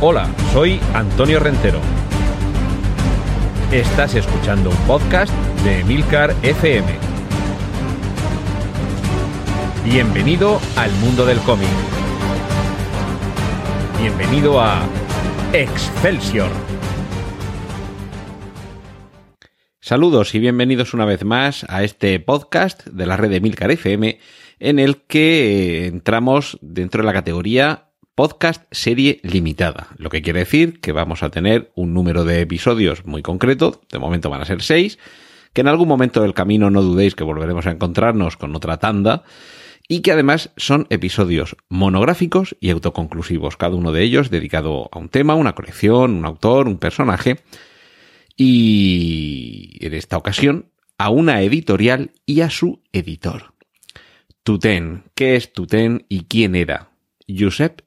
Hola, soy Antonio Rentero. Estás escuchando un podcast de Emilcar FM. Bienvenido al mundo del cómic. Bienvenido a Excelsior. Saludos y bienvenidos una vez más a este podcast de la red de Emilcar FM en el que entramos dentro de la categoría podcast serie limitada, lo que quiere decir que vamos a tener un número de episodios muy concreto, de momento van a ser seis, que en algún momento del camino no dudéis que volveremos a encontrarnos con otra tanda, y que además son episodios monográficos y autoconclusivos, cada uno de ellos dedicado a un tema, una colección, un autor, un personaje, y en esta ocasión a una editorial y a su editor. Tuten, ¿qué es Tuten y quién era? Josep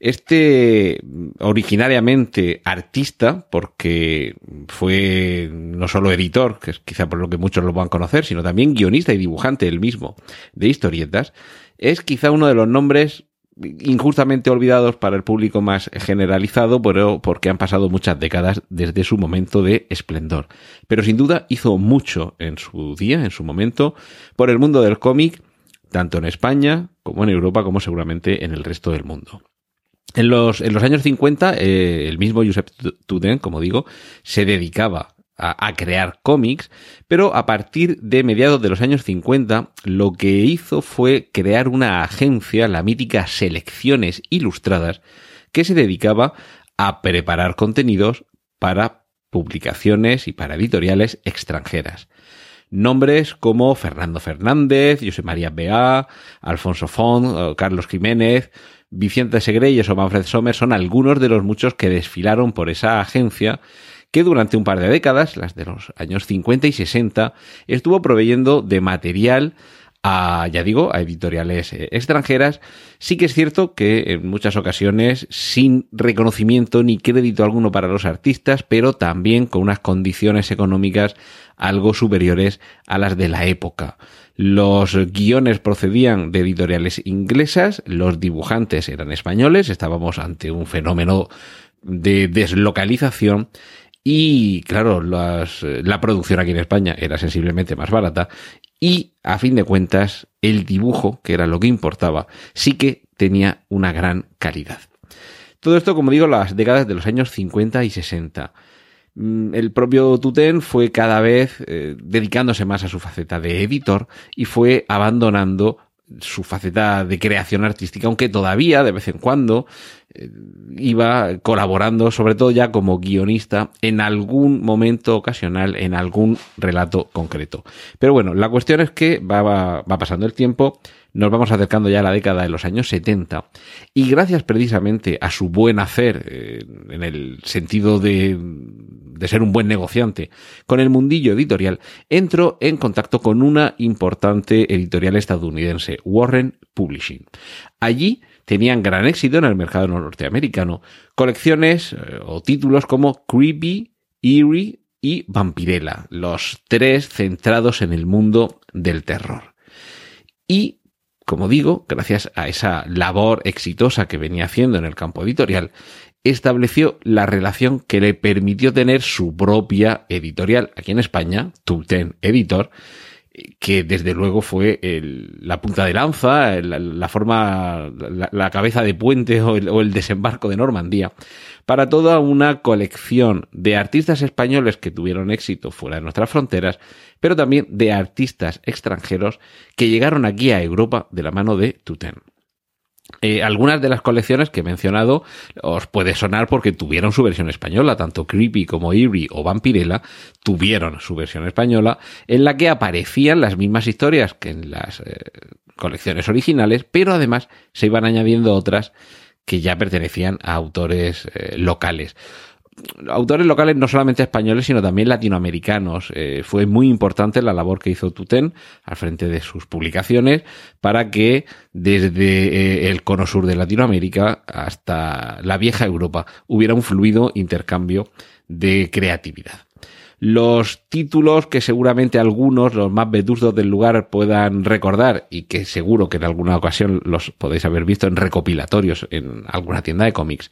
este originariamente artista, porque fue no solo editor, que es quizá por lo que muchos lo van a conocer, sino también guionista y dibujante el mismo de historietas, es quizá uno de los nombres injustamente olvidados para el público más generalizado, pero porque han pasado muchas décadas desde su momento de esplendor. Pero sin duda hizo mucho en su día, en su momento, por el mundo del cómic tanto en España como en Europa, como seguramente en el resto del mundo. En los, en los años 50, eh, el mismo Josep Tuden, como digo, se dedicaba a, a, crear cómics, pero a partir de mediados de los años 50, lo que hizo fue crear una agencia, la mítica Selecciones Ilustradas, que se dedicaba a preparar contenidos para publicaciones y para editoriales extranjeras. Nombres como Fernando Fernández, José María Bea, Alfonso Font, Carlos Jiménez, Vicente Segreyes o Manfred Sommer son algunos de los muchos que desfilaron por esa agencia que durante un par de décadas, las de los años 50 y 60, estuvo proveyendo de material a, ya digo, a editoriales eh, extranjeras, sí que es cierto que en muchas ocasiones sin reconocimiento ni crédito alguno para los artistas, pero también con unas condiciones económicas algo superiores a las de la época. Los guiones procedían de editoriales inglesas, los dibujantes eran españoles, estábamos ante un fenómeno de deslocalización y claro, las, la producción aquí en España era sensiblemente más barata y a fin de cuentas el dibujo, que era lo que importaba, sí que tenía una gran calidad. Todo esto, como digo, las décadas de los años 50 y 60. Mm, el propio Tuten fue cada vez eh, dedicándose más a su faceta de editor y fue abandonando su faceta de creación artística, aunque todavía de vez en cuando eh, iba colaborando, sobre todo ya como guionista, en algún momento ocasional, en algún relato concreto. Pero bueno, la cuestión es que va, va, pasando el tiempo, nos vamos acercando ya a la década de los años 70 y gracias precisamente a su buen hacer, eh, en el sentido de de ser un buen negociante con el mundillo editorial, entró en contacto con una importante editorial estadounidense, Warren Publishing. Allí tenían gran éxito en el mercado norteamericano, colecciones eh, o títulos como Creepy, Eerie y Vampirella, los tres centrados en el mundo del terror. Y como digo, gracias a esa labor exitosa que venía haciendo en el campo editorial, estableció la relación que le permitió tener su propia editorial aquí en España, Tulten Editor, que desde luego fue la punta de lanza, la, forma, la, cabeza de puente o el, o el, desembarco de Normandía, para toda una colección de artistas españoles que tuvieron éxito fuera de nuestras fronteras, pero también de artistas extranjeros que llegaron aquí a Europa de la mano de Tuten. Eh, algunas de las colecciones que he mencionado os puede sonar porque tuvieron su versión española, tanto Creepy como Eerie o Vampirella tuvieron su versión española, en la que aparecían las mismas historias que en las eh, colecciones originales, pero además se iban añadiendo otras que ya pertenecían a autores eh, locales autores locales no solamente españoles, sino también latinoamericanos. Eh, fue muy importante la labor que hizo Tuten al frente de sus publicaciones para que desde eh, el cono sur de Latinoamérica hasta la vieja Europa hubiera un fluido intercambio de creatividad. Los títulos que seguramente algunos, los más vetustos del lugar, puedan recordar y que seguro que en alguna ocasión los podéis haber visto en recopilatorios en alguna tienda de cómics,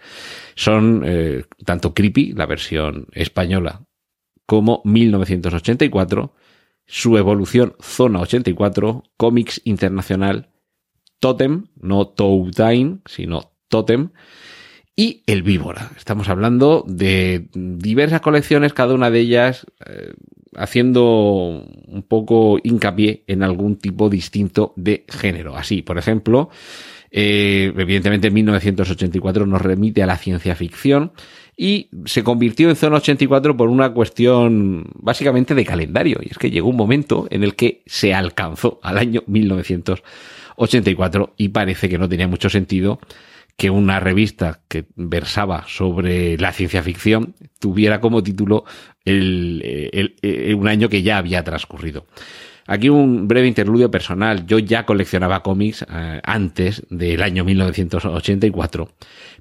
son eh, tanto Creepy, la versión española, como 1984, su evolución Zona 84, Cómics Internacional, Totem, no Toutine, sino Totem, y El Víbora. Estamos hablando de diversas colecciones, cada una de ellas eh, haciendo un poco hincapié en algún tipo distinto de género. Así, por ejemplo, eh, evidentemente en 1984 nos remite a la ciencia ficción y se convirtió en Zona 84 por una cuestión básicamente de calendario. Y es que llegó un momento en el que se alcanzó al año 1984 y parece que no tenía mucho sentido que una revista que versaba sobre la ciencia ficción tuviera como título el, un año que ya había transcurrido. Aquí un breve interludio personal. Yo ya coleccionaba cómics eh, antes del año 1984,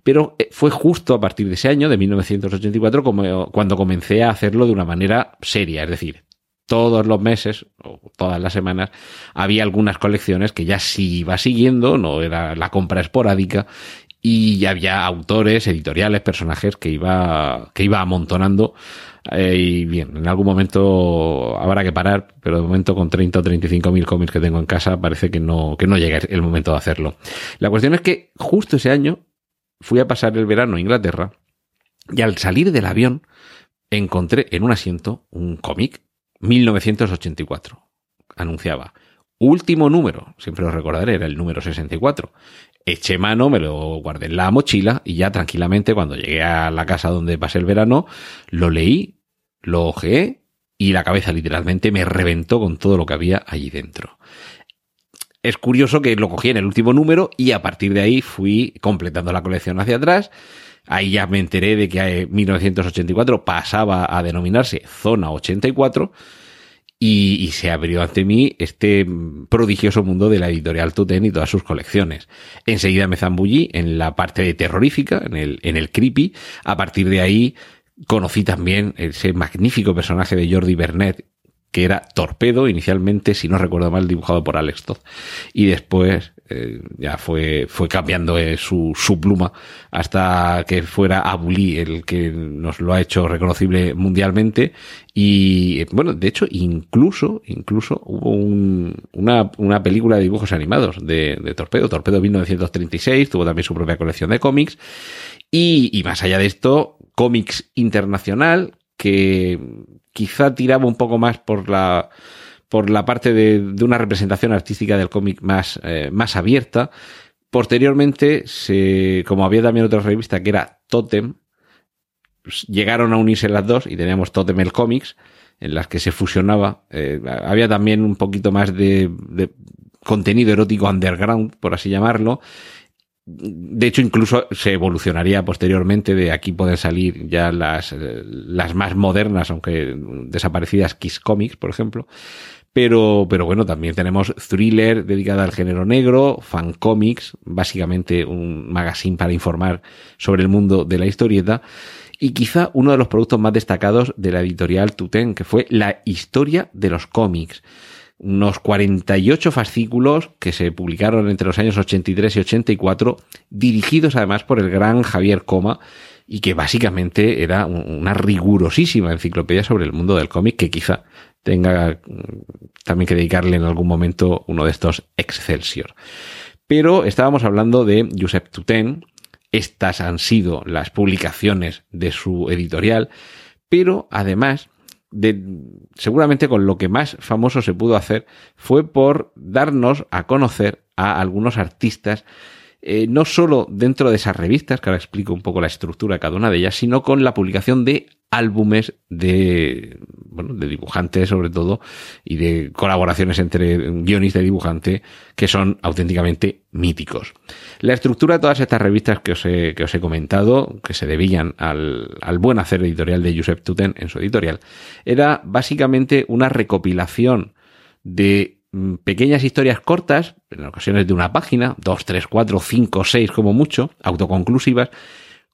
pero eh, fue justo a partir de ese año, de 1984, como, cuando comencé a hacerlo de una manera seria. Es decir, todos los meses o todas las semanas había algunas colecciones que ya sí iba siguiendo, no era la compra esporádica y había autores, editoriales, personajes que iba que iba amontonando eh, y bien, en algún momento habrá que parar, pero de momento con 30 o 35 mil cómics que tengo en casa parece que no que no llega el momento de hacerlo. La cuestión es que justo ese año fui a pasar el verano a Inglaterra y al salir del avión encontré en un asiento un cómic 1984. Anunciaba. Último número, siempre lo recordaré, era el número 64. Eché mano, me lo guardé en la mochila y ya tranquilamente cuando llegué a la casa donde pasé el verano, lo leí, lo ojeé y la cabeza literalmente me reventó con todo lo que había allí dentro. Es curioso que lo cogí en el último número y a partir de ahí fui completando la colección hacia atrás. Ahí ya me enteré de que 1984 pasaba a denominarse Zona 84 y, se abrió ante mí este prodigioso mundo de la editorial Tuten y todas sus colecciones. Enseguida me zambullí en la parte terrorífica, en el, en el creepy. A partir de ahí conocí también ese magnífico personaje de Jordi Bernet que era Torpedo, inicialmente, si no recuerdo mal, dibujado por Alex Todd, y después eh, ya fue, fue cambiando eh, su, su pluma hasta que fuera Abuli el que nos lo ha hecho reconocible mundialmente. Y bueno, de hecho, incluso, incluso hubo un, una, una película de dibujos animados de, de Torpedo, Torpedo 1936, tuvo también su propia colección de cómics. Y, y más allá de esto, cómics internacional, que quizá tiraba un poco más por la por la parte de, de una representación artística del cómic más, eh, más abierta. Posteriormente, se, como había también otra revista que era Totem, pues, llegaron a unirse las dos y teníamos Totem el Comics, en las que se fusionaba. Eh, había también un poquito más de, de contenido erótico underground, por así llamarlo, de hecho, incluso se evolucionaría posteriormente. De aquí pueden salir ya las, las más modernas, aunque desaparecidas Kiss Comics, por ejemplo. Pero, pero bueno, también tenemos Thriller dedicada al género negro, Fan Comics, básicamente un magazine para informar sobre el mundo de la historieta. Y quizá uno de los productos más destacados de la editorial Tuten, que fue la historia de los cómics unos 48 fascículos que se publicaron entre los años 83 y 84, dirigidos además por el gran Javier Coma, y que básicamente era una rigurosísima enciclopedia sobre el mundo del cómic que quizá tenga mm, también que dedicarle en algún momento uno de estos Excelsior. Pero estábamos hablando de Josep Tuten, estas han sido las publicaciones de su editorial, pero además de, seguramente con lo que más famoso se pudo hacer fue por darnos a conocer a algunos artistas, eh, no solo dentro de esas revistas, que ahora explico un poco la estructura de cada una de ellas, sino con la publicación de álbumes de, bueno, de dibujantes sobre todo y de colaboraciones entre guionista y dibujante que son auténticamente míticos. La estructura de todas estas revistas que os he, que os he comentado, que se debían al, al buen hacer editorial de Josep Tuten en su editorial, era básicamente una recopilación de pequeñas historias cortas, en ocasiones de una página, dos, tres, cuatro, cinco, seis como mucho, autoconclusivas,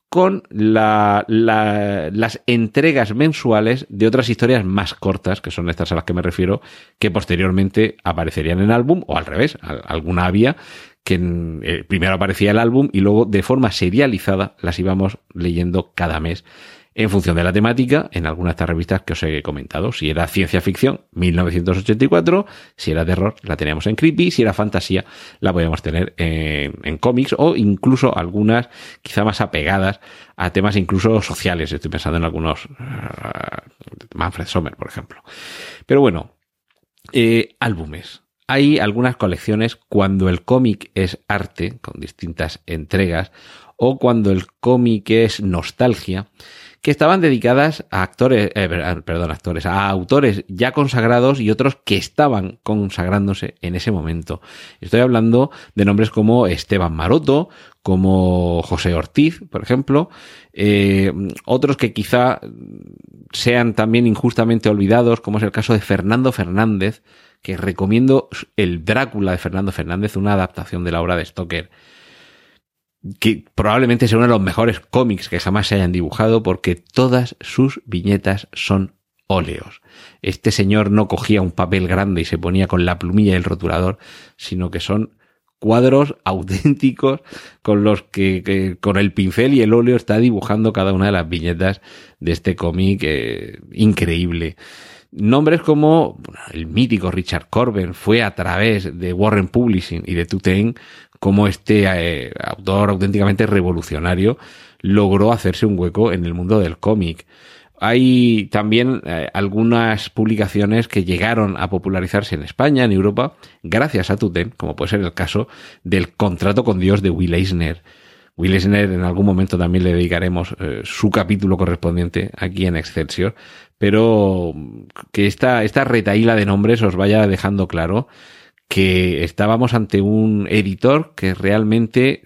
con la, las entregas mensuales de otras historias más cortas, que son estas a las que me refiero, que posteriormente aparecerían en álbum, o al revés, alguna había que eh, primero aparecía el álbum y luego de forma serializada las íbamos leyendo cada mes en función de la temática en algunas de estas revistas que os he comentado. Si era ciencia ficción, 1984, si era terror, la teníamos en Creepy, si era fantasía, la podíamos tener en, en cómics o incluso algunas quizá más apegadas a temas incluso sociales. Estoy pensando en algunos, uh, Manfred Sommer, por ejemplo. Pero bueno, eh, álbumes. Hay algunas colecciones cuando el cómic es arte, con distintas entregas, o cuando el cómic es nostalgia, que estaban dedicadas a actores, eh, perdón, actores, a autores ya consagrados y otros que estaban consagrándose en ese momento. Estoy hablando de nombres como Esteban Maroto, como José Ortiz, por ejemplo, eh, otros que quizá sean también injustamente olvidados, como es el caso de Fernando Fernández, que recomiendo el Drácula de Fernando Fernández, una adaptación de la obra de Stoker que probablemente sea uno de los mejores cómics que jamás se hayan dibujado porque todas sus viñetas son óleos. Este señor no cogía un papel grande y se ponía con la plumilla y el rotulador, sino que son cuadros auténticos con los que, con el pincel y el óleo está dibujando cada una de las viñetas de este cómic eh, increíble. Nombres como el mítico Richard Corben fue a través de Warren Publishing y de Tutain como este eh, autor auténticamente revolucionario logró hacerse un hueco en el mundo del cómic. Hay también eh, algunas publicaciones que llegaron a popularizarse en España, en Europa, gracias a Tuten, como puede ser el caso del Contrato con Dios de Will Eisner. Will Eisner en algún momento también le dedicaremos eh, su capítulo correspondiente aquí en Excelsior, pero que esta, esta retaíla de nombres os vaya dejando claro que estábamos ante un editor que realmente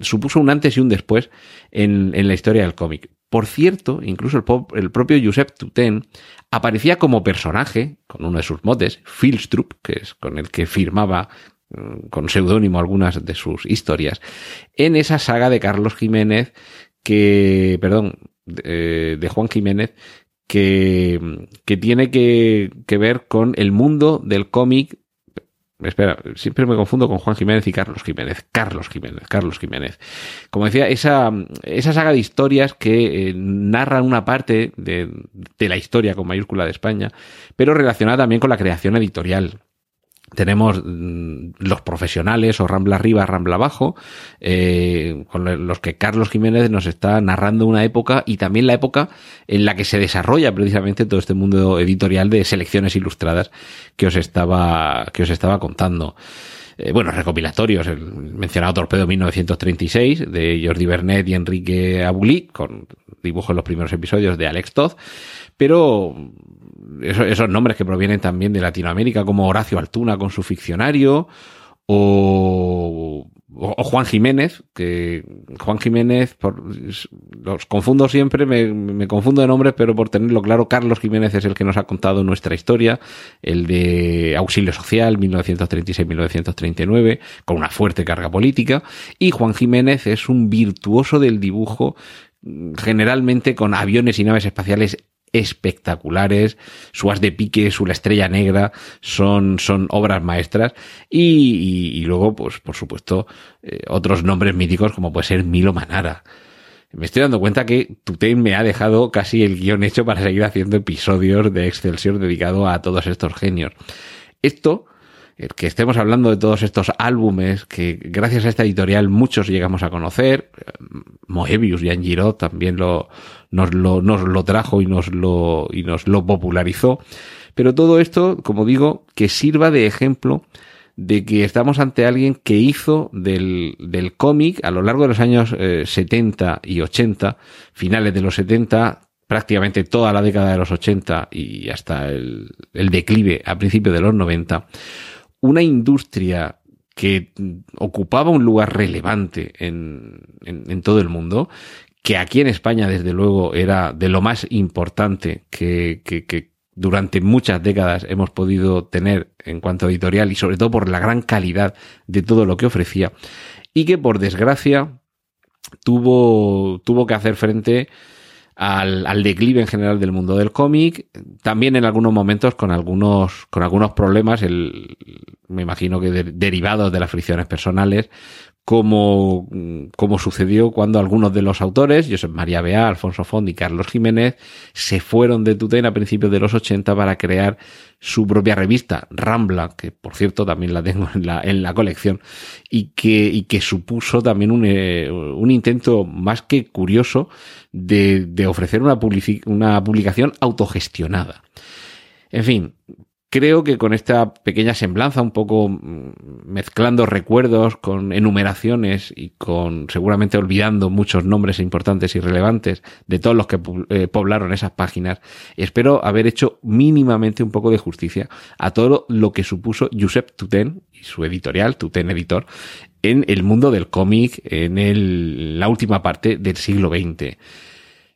supuso un antes y un después en, la historia del cómic. Por cierto, incluso el, propio Josep Tuten aparecía como personaje, con uno de sus motes, Filstrup, que es con el que firmaba con seudónimo algunas de sus historias, en esa saga de Carlos Jiménez, que, perdón, de, de Juan Jiménez, que, que tiene que, que, ver con el mundo del cómic Espera, siempre me confundo con Juan Jiménez y Carlos Jiménez. Carlos Jiménez, Carlos Jiménez. Como decía, esa, esa saga de historias que eh, narran una parte de, de la historia con mayúscula de España, pero relacionada también con la creación editorial tenemos mm, los profesionales o Rambla arriba, Rambla abajo, eh, con los que Carlos Jiménez nos está narrando una época y también la época en la que se desarrolla precisamente todo este mundo editorial de selecciones ilustradas que os estaba, que os estaba contando. Eh, bueno, recopilatorios, el mencionado Torpedo 1936 de Jordi Bernet y Enrique Abulí, con dibujos en los primeros episodios de Alex Todd, pero esos, nombres que provienen también de Latinoamérica, como Horacio Altuna con su ficcionario, o, o, Juan Jiménez, que Juan Jiménez, los confundo siempre, me, me, confundo de nombres, pero por tenerlo claro, Carlos Jiménez es el que nos ha contado nuestra historia, el de Auxilio Social, 1936-1939, con una fuerte carga política, y Juan Jiménez es un virtuoso del dibujo generalmente con aviones y naves espaciales espectaculares, su as de pique, su la estrella negra, son, son obras maestras y, y, luego, pues, por supuesto, eh, otros nombres míticos como puede ser Milo Manara. Me estoy dando cuenta que Tutain me ha dejado casi el guion hecho para seguir haciendo episodios de Excelsior dedicado a todos estos genios. Esto, que estemos hablando de todos estos álbumes que gracias a esta editorial muchos llegamos a conocer, Moebius y Angiro también lo, nos, lo, nos lo trajo y nos lo, y nos lo popularizó. Pero todo esto, como digo, que sirva de ejemplo de que estamos ante alguien que hizo del, del cómic a lo largo de los años 70 eh, y 80, finales de los 70, prácticamente toda la década de los 80 y hasta el, el declive a principios de los 90, una industria que ocupaba un lugar relevante en, en, todo el mundo, que aquí en España, desde luego, era de lo más importante que, que, durante muchas décadas hemos podido tener en cuanto a editorial y sobre todo por la gran calidad de todo lo que ofrecía. Y que por desgracia tuvo, tuvo que hacer frente al, al, declive en general del mundo del cómic, también en algunos momentos con algunos, con algunos problemas, el, me imagino que derivados de las fricciones personales, como, como sucedió cuando algunos de los autores, Josep María Bea, Alfonso Font y Carlos Jiménez, se fueron de Tutén a principios de los 80 para crear su propia revista, Rambla, que por cierto también la tengo en la, en la colección, y que, y que supuso también un, eh, un intento más que curioso de, de ofrecer una, una publicación autogestionada. En fin, Creo que con esta pequeña semblanza, un poco mm, mezclando recuerdos con enumeraciones y con seguramente olvidando muchos nombres importantes y relevantes de todos los que eh, poblaron esas páginas, espero haber hecho mínimamente un poco de justicia a todo lo que supuso Josep Tuten y su editorial, Tuten Editor, en el mundo del cómic en el, la última parte del siglo XX.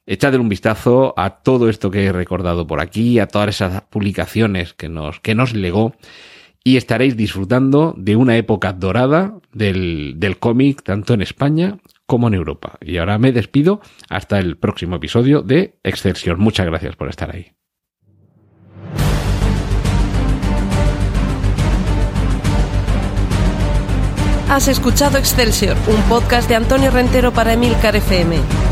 Echadle un vistazo a todo esto que he recordado por aquí, a todas esas publicaciones que nos, que nos legó y estaréis disfrutando de una época dorada del, del cómic tanto en España como en Europa. Y ahora me despido hasta el próximo episodio de Excelsior. Muchas gracias por estar ahí. Has escuchado Excelsior, un podcast de Antonio Rentero para Emilcar FM.